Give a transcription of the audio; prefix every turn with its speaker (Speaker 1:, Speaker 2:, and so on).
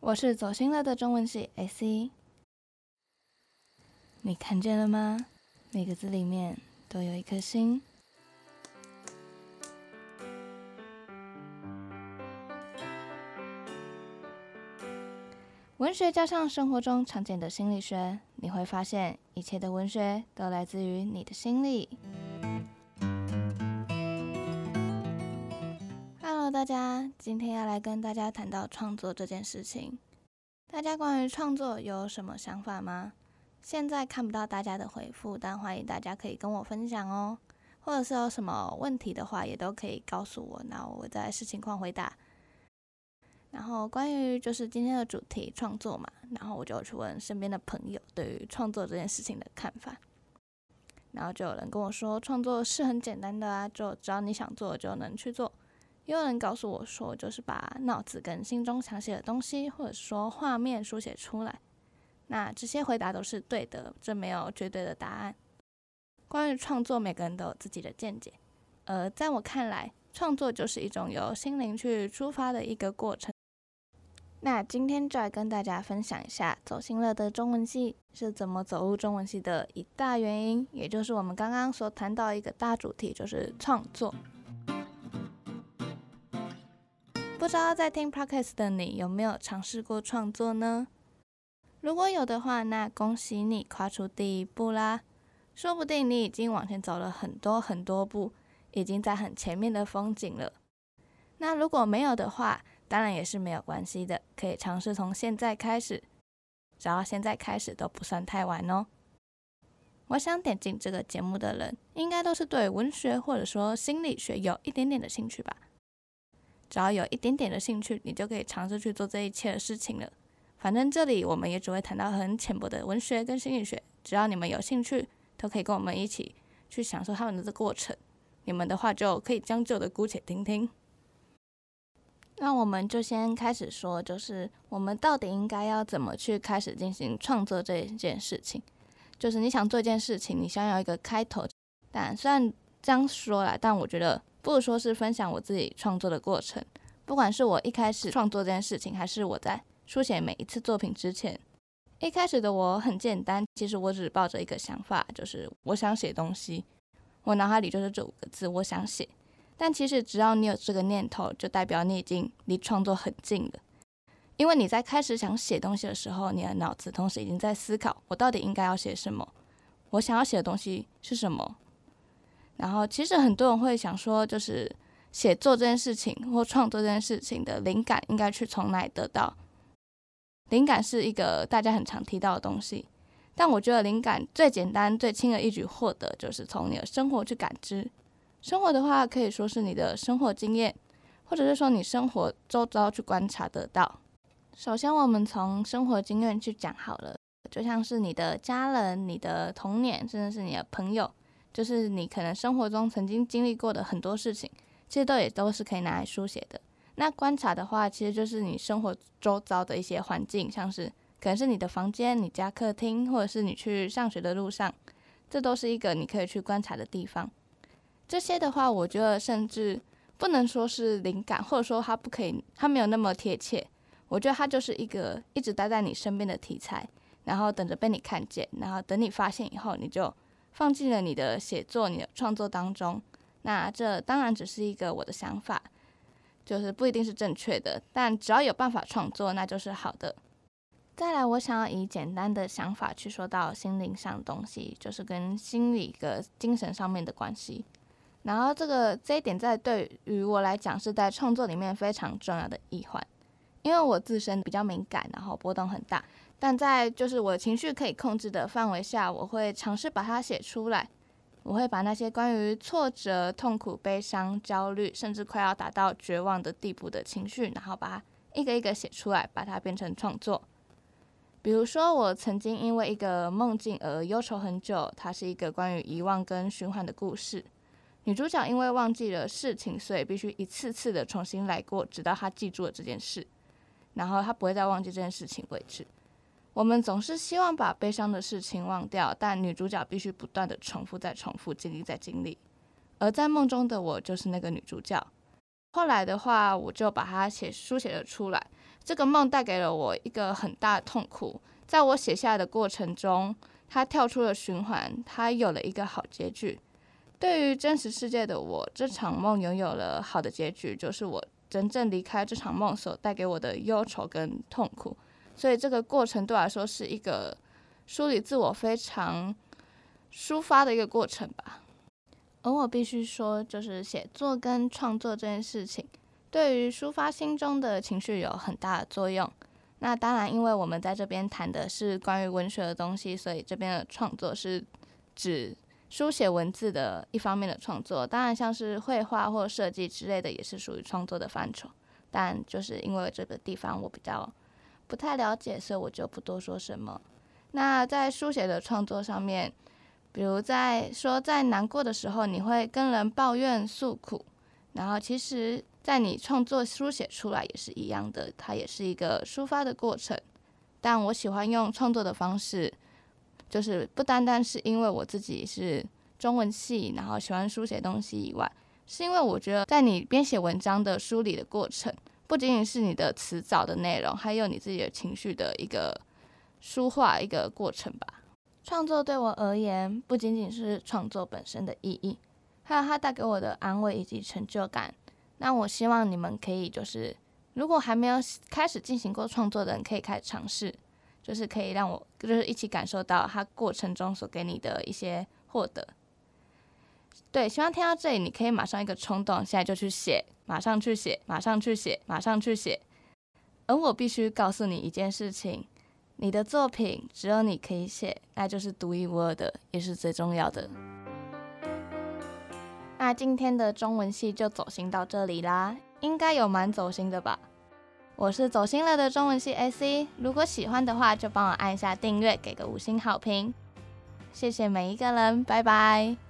Speaker 1: 我是走心了的中文系 AC，你看见了吗？每个字里面都有一颗心。文学加上生活中常见的心理学，你会发现一切的文学都来自于你的心里。大家，今天要来跟大家谈到创作这件事情。大家关于创作有什么想法吗？现在看不到大家的回复，但欢迎大家可以跟我分享哦。或者是有什么问题的话，也都可以告诉我，那我再视情况回答。然后关于就是今天的主题创作嘛，然后我就去问身边的朋友对于创作这件事情的看法，然后就有人跟我说创作是很简单的啊，就只要你想做就能去做。也有人告诉我说，就是把脑子跟心中想写的东西，或者说画面书写出来。那这些回答都是对的，这没有绝对的答案。关于创作，每个人都有自己的见解，呃在我看来，创作就是一种由心灵去出发的一个过程。那今天就来跟大家分享一下走心了的中文系是怎么走入中文系的一大原因，也就是我们刚刚所谈到一个大主题，就是创作。不知道在听 podcast 的你有没有尝试过创作呢？如果有的话，那恭喜你跨出第一步啦！说不定你已经往前走了很多很多步，已经在很前面的风景了。那如果没有的话，当然也是没有关系的，可以尝试从现在开始，只要现在开始都不算太晚哦。我想点进这个节目的人，应该都是对文学或者说心理学有一点点的兴趣吧。只要有一点点的兴趣，你就可以尝试去做这一切的事情了。反正这里我们也只会谈到很浅薄的文学跟心理学，只要你们有兴趣，都可以跟我们一起去享受他们的这过程。你们的话就可以将就的姑且听听。那我们就先开始说，就是我们到底应该要怎么去开始进行创作这件事情。就是你想做一件事情，你想要一个开头，但虽然这样说来，但我觉得不如说是分享我自己创作的过程。不管是我一开始创作这件事情，还是我在书写每一次作品之前，一开始的我很简单，其实我只抱着一个想法，就是我想写东西，我脑海里就是这五个字，我想写。但其实，只要你有这个念头，就代表你已经离创作很近了。因为你在开始想写东西的时候，你的脑子同时已经在思考：我到底应该要写什么？我想要写的东西是什么？然后，其实很多人会想说，就是写作这件事情或创作这件事情的灵感应该去从哪里得到？灵感是一个大家很常提到的东西，但我觉得灵感最简单、最轻而易举获得，就是从你的生活去感知。生活的话，可以说是你的生活经验，或者是说你生活周遭去观察得到。首先，我们从生活经验去讲好了，就像是你的家人、你的童年，甚至是你的朋友，就是你可能生活中曾经经历过的很多事情，其实都也都是可以拿来书写的。那观察的话，其实就是你生活周遭的一些环境，像是可能是你的房间、你家客厅，或者是你去上学的路上，这都是一个你可以去观察的地方。这些的话，我觉得甚至不能说是灵感，或者说它不可以，它没有那么贴切。我觉得它就是一个一直待在你身边的题材，然后等着被你看见，然后等你发现以后，你就放进了你的写作、你的创作当中。那这当然只是一个我的想法，就是不一定是正确的，但只要有办法创作，那就是好的。再来，我想要以简单的想法去说到心灵上的东西，就是跟心理跟精神上面的关系。然后这个这一点在对于我来讲是在创作里面非常重要的一环，因为我自身比较敏感，然后波动很大，但在就是我情绪可以控制的范围下，我会尝试把它写出来。我会把那些关于挫折、痛苦、悲伤、焦虑，甚至快要达到绝望的地步的情绪，然后把它一个一个写出来，把它变成创作。比如说，我曾经因为一个梦境而忧愁很久，它是一个关于遗忘跟循环的故事。女主角因为忘记了事情，所以必须一次次的重新来过，直到她记住了这件事，然后她不会再忘记这件事情为止。我们总是希望把悲伤的事情忘掉，但女主角必须不断的重复再重复，经历再经历。而在梦中的我就是那个女主角。后来的话，我就把它写书写了出来。这个梦带给了我一个很大的痛苦。在我写下的过程中，它跳出了循环，它有了一个好结局。对于真实世界的我，这场梦拥有了好的结局，就是我真正离开这场梦所带给我的忧愁跟痛苦。所以这个过程对我来说是一个梳理自我非常抒发的一个过程吧。而我必须说，就是写作跟创作这件事情，对于抒发心中的情绪有很大的作用。那当然，因为我们在这边谈的是关于文学的东西，所以这边的创作是指书写文字的一方面的创作。当然，像是绘画或设计之类的，也是属于创作的范畴。但就是因为这个地方我比较不太了解，所以我就不多说什么。那在书写的创作上面。比如在说在难过的时候，你会跟人抱怨诉苦，然后其实，在你创作书写出来也是一样的，它也是一个抒发的过程。但我喜欢用创作的方式，就是不单单是因为我自己是中文系，然后喜欢书写东西以外，是因为我觉得在你编写文章的梳理的过程，不仅仅是你的词藻的内容，还有你自己的情绪的一个抒化一个过程吧。创作对我而言，不仅仅是创作本身的意义，还有它带给我的安慰以及成就感。那我希望你们可以，就是如果还没有开始进行过创作的人，可以开始尝试，就是可以让我就是一起感受到它过程中所给你的一些获得。对，希望听到这里，你可以马上一个冲动，现在就去写，马上去写，马上去写，马上去写。而我必须告诉你一件事情。你的作品只有你可以写，那就是独一无二的，也是最重要的。那今天的中文系就走心到这里啦，应该有蛮走心的吧？我是走心了的中文系 AC，如果喜欢的话，就帮我按一下订阅，给个五星好评，谢谢每一个人，拜拜。